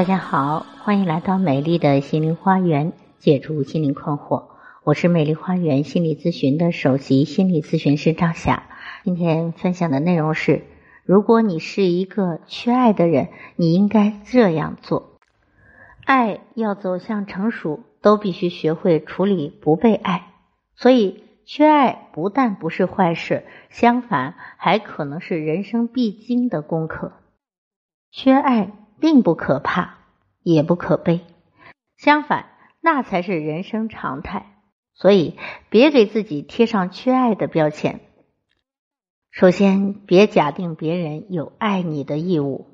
大家好，欢迎来到美丽的心灵花园，解除心灵困惑。我是美丽花园心理咨询的首席心理咨询师张霞。今天分享的内容是：如果你是一个缺爱的人，你应该这样做。爱要走向成熟，都必须学会处理不被爱。所以，缺爱不但不是坏事，相反还可能是人生必经的功课。缺爱。并不可怕，也不可悲，相反，那才是人生常态。所以，别给自己贴上缺爱的标签。首先，别假定别人有爱你的义务。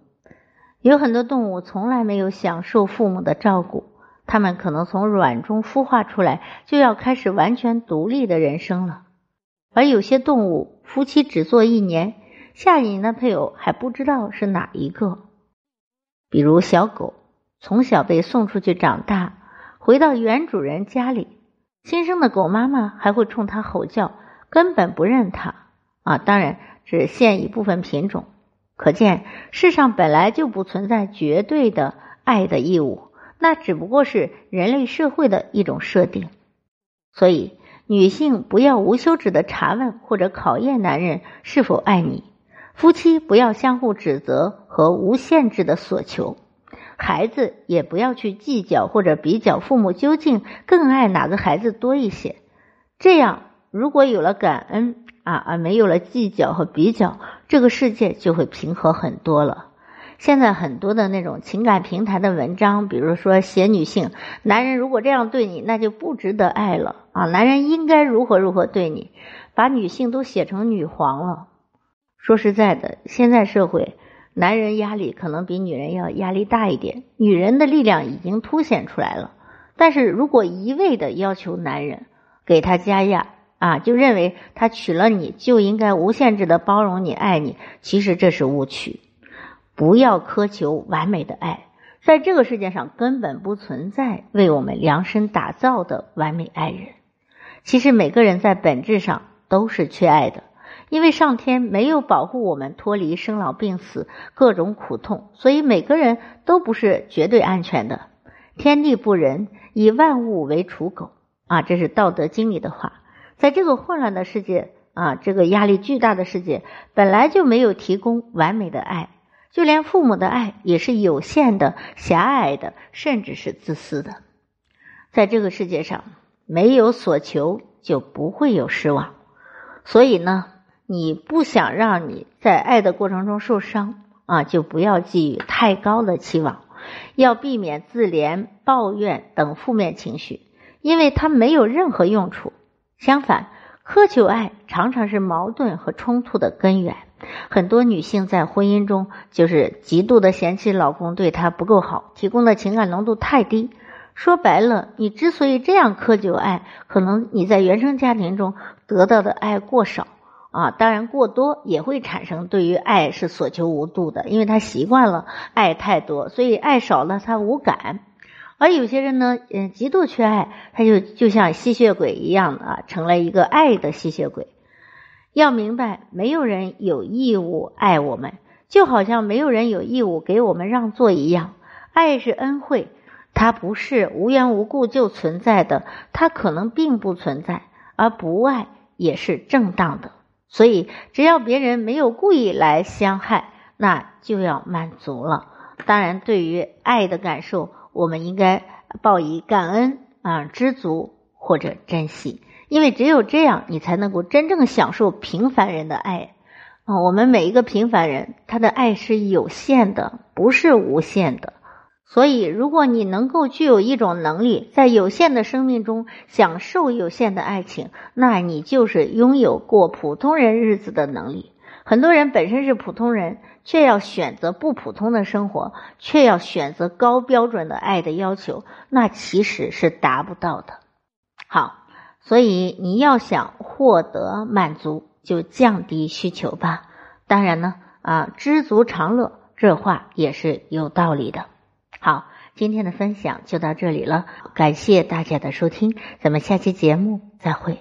有很多动物从来没有享受父母的照顾，它们可能从卵中孵化出来就要开始完全独立的人生了。而有些动物，夫妻只做一年，下一年的配偶还不知道是哪一个。比如小狗从小被送出去长大，回到原主人家里，新生的狗妈妈还会冲它吼叫，根本不认它啊！当然只限一部分品种。可见世上本来就不存在绝对的爱的义务，那只不过是人类社会的一种设定。所以，女性不要无休止的查问或者考验男人是否爱你。夫妻不要相互指责和无限制的索求，孩子也不要去计较或者比较父母究竟更爱哪个孩子多一些。这样，如果有了感恩啊，而没有了计较和比较，这个世界就会平和很多了。现在很多的那种情感平台的文章，比如说写女性，男人如果这样对你，那就不值得爱了啊！男人应该如何如何对你，把女性都写成女皇了。说实在的，现在社会，男人压力可能比女人要压力大一点，女人的力量已经凸显出来了。但是如果一味的要求男人给他加压啊，就认为他娶了你就应该无限制的包容你、爱你，其实这是误区。不要苛求完美的爱，在这个世界上根本不存在为我们量身打造的完美爱人。其实每个人在本质上都是缺爱的。因为上天没有保护我们脱离生老病死各种苦痛，所以每个人都不是绝对安全的。天地不仁，以万物为刍狗啊，这是《道德经》里的话。在这个混乱的世界啊，这个压力巨大的世界，本来就没有提供完美的爱，就连父母的爱也是有限的、狭隘的，甚至是自私的。在这个世界上，没有所求，就不会有失望。所以呢。你不想让你在爱的过程中受伤啊，就不要寄予太高的期望，要避免自怜、抱怨等负面情绪，因为它没有任何用处。相反，苛求爱常常是矛盾和冲突的根源。很多女性在婚姻中就是极度的嫌弃老公对她不够好，提供的情感浓度太低。说白了，你之所以这样苛求爱，可能你在原生家庭中得到的爱过少。啊，当然过多也会产生对于爱是所求无度的，因为他习惯了爱太多，所以爱少了他无感。而有些人呢，嗯，极度缺爱，他就就像吸血鬼一样啊，成了一个爱的吸血鬼。要明白，没有人有义务爱我们，就好像没有人有义务给我们让座一样。爱是恩惠，它不是无缘无故就存在的，它可能并不存在，而不爱也是正当的。所以，只要别人没有故意来相害，那就要满足了。当然，对于爱的感受，我们应该报以感恩啊、知足或者珍惜，因为只有这样，你才能够真正享受平凡人的爱啊。我们每一个平凡人，他的爱是有限的，不是无限的。所以，如果你能够具有一种能力，在有限的生命中享受有限的爱情，那你就是拥有过普通人日子的能力。很多人本身是普通人，却要选择不普通的生活，却要选择高标准的爱的要求，那其实是达不到的。好，所以你要想获得满足，就降低需求吧。当然呢，啊，知足常乐，这话也是有道理的。好，今天的分享就到这里了，感谢大家的收听，咱们下期节目再会。